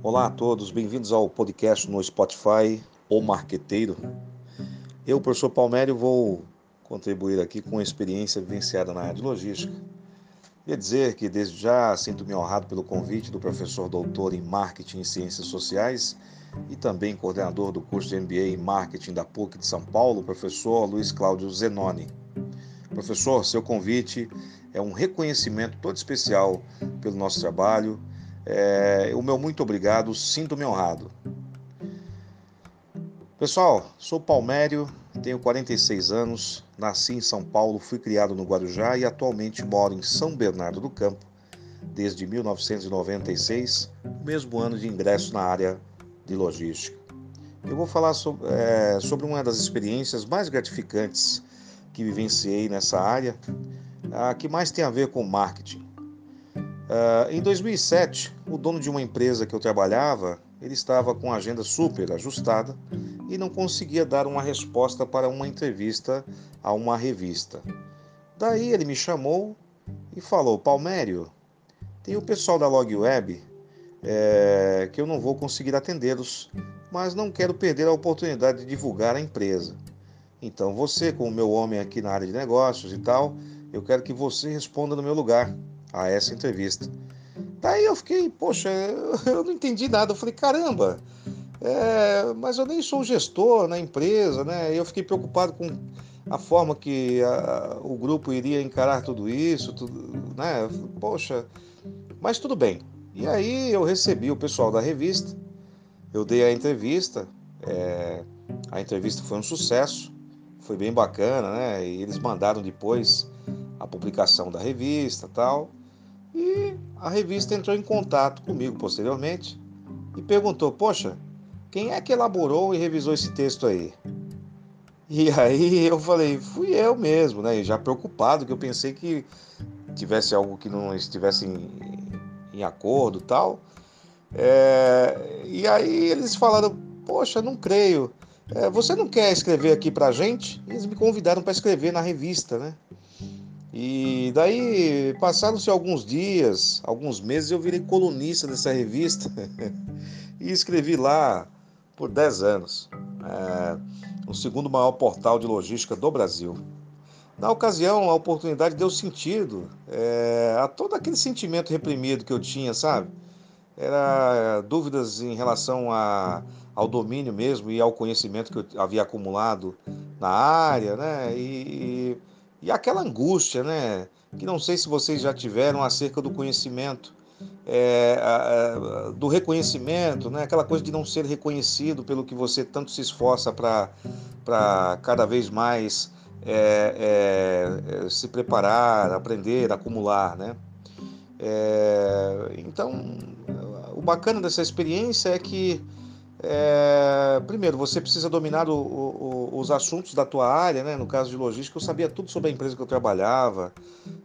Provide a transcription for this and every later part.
Olá a todos, bem-vindos ao podcast no Spotify, O Marqueteiro. Eu, professor Palmério, vou contribuir aqui com a experiência vivenciada na área de logística. Queria dizer que desde já sinto-me honrado pelo convite do professor doutor em Marketing e Ciências Sociais e também coordenador do curso de MBA em Marketing da PUC de São Paulo, professor Luiz Cláudio Zenoni. Professor, seu convite é um reconhecimento todo especial pelo nosso trabalho é, o meu muito obrigado, sinto-me honrado. Pessoal, sou Palmério, tenho 46 anos, nasci em São Paulo, fui criado no Guarujá e atualmente moro em São Bernardo do Campo desde 1996, mesmo ano de ingresso na área de logística. Eu vou falar sobre, é, sobre uma das experiências mais gratificantes que vivenciei nessa área, a que mais tem a ver com marketing. Uh, em 2007, o dono de uma empresa que eu trabalhava, ele estava com a agenda super ajustada e não conseguia dar uma resposta para uma entrevista a uma revista. Daí ele me chamou e falou: Palmério, tem o pessoal da Log Web é, que eu não vou conseguir atendê-los, mas não quero perder a oportunidade de divulgar a empresa. Então você, como meu homem aqui na área de negócios e tal, eu quero que você responda no meu lugar a essa entrevista. Daí eu fiquei, poxa, eu não entendi nada. Eu falei, caramba, é, mas eu nem sou gestor na empresa, né? Eu fiquei preocupado com a forma que a, o grupo iria encarar tudo isso, tudo, né? Poxa, mas tudo bem. E aí eu recebi o pessoal da revista, eu dei a entrevista, é, a entrevista foi um sucesso, foi bem bacana, né? E eles mandaram depois a publicação da revista tal. E a revista entrou em contato comigo posteriormente e perguntou: Poxa, quem é que elaborou e revisou esse texto aí? E aí eu falei: Fui eu mesmo, né? Já preocupado, que eu pensei que tivesse algo que não estivesse em, em acordo tal. É, e aí eles falaram: Poxa, não creio. É, você não quer escrever aqui pra gente? Eles me convidaram para escrever na revista, né? E daí, passaram-se alguns dias, alguns meses, eu virei colunista dessa revista e escrevi lá por 10 anos, é, o segundo maior portal de logística do Brasil. Na ocasião, a oportunidade deu sentido é, a todo aquele sentimento reprimido que eu tinha, sabe? Era dúvidas em relação a, ao domínio mesmo e ao conhecimento que eu havia acumulado na área, né? E, e aquela angústia, né? Que não sei se vocês já tiveram acerca do conhecimento, é, a, a, do reconhecimento, né? Aquela coisa de não ser reconhecido pelo que você tanto se esforça para cada vez mais é, é, se preparar, aprender, acumular, né? É, então, o bacana dessa experiência é que é, primeiro, você precisa dominar o, o, os assuntos da tua área, né? No caso de logística, eu sabia tudo sobre a empresa que eu trabalhava,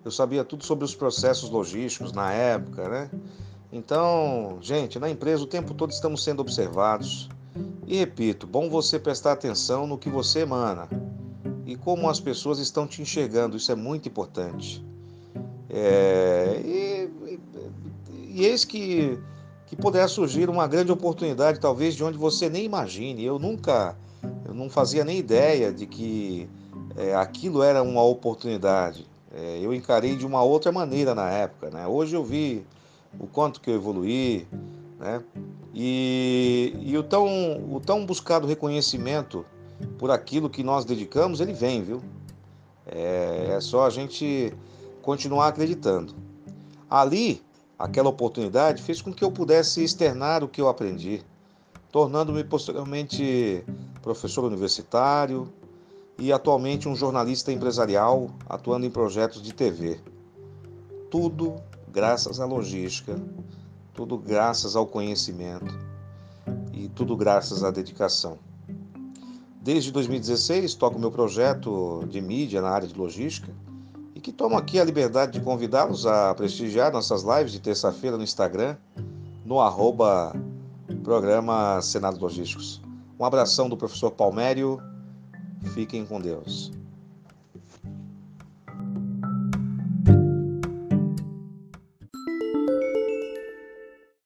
eu sabia tudo sobre os processos logísticos na época, né? Então, gente, na empresa o tempo todo estamos sendo observados. E repito, bom você prestar atenção no que você emana e como as pessoas estão te enxergando, isso é muito importante. É, e, e, e eis que que poderá surgir uma grande oportunidade, talvez de onde você nem imagine. Eu nunca, eu não fazia nem ideia de que é, aquilo era uma oportunidade. É, eu encarei de uma outra maneira na época. Né? Hoje eu vi o quanto que eu evoluí, né? E, e o, tão, o tão buscado reconhecimento por aquilo que nós dedicamos, ele vem, viu? É, é só a gente continuar acreditando. Ali Aquela oportunidade fez com que eu pudesse externar o que eu aprendi, tornando-me posteriormente professor universitário e atualmente um jornalista empresarial atuando em projetos de TV. Tudo graças à logística, tudo graças ao conhecimento e tudo graças à dedicação. Desde 2016 toco meu projeto de mídia na área de logística que tomo aqui a liberdade de convidá-los a prestigiar nossas lives de terça-feira no Instagram, no arroba programa Senado Logísticos. Um abração do professor Palmério. Fiquem com Deus.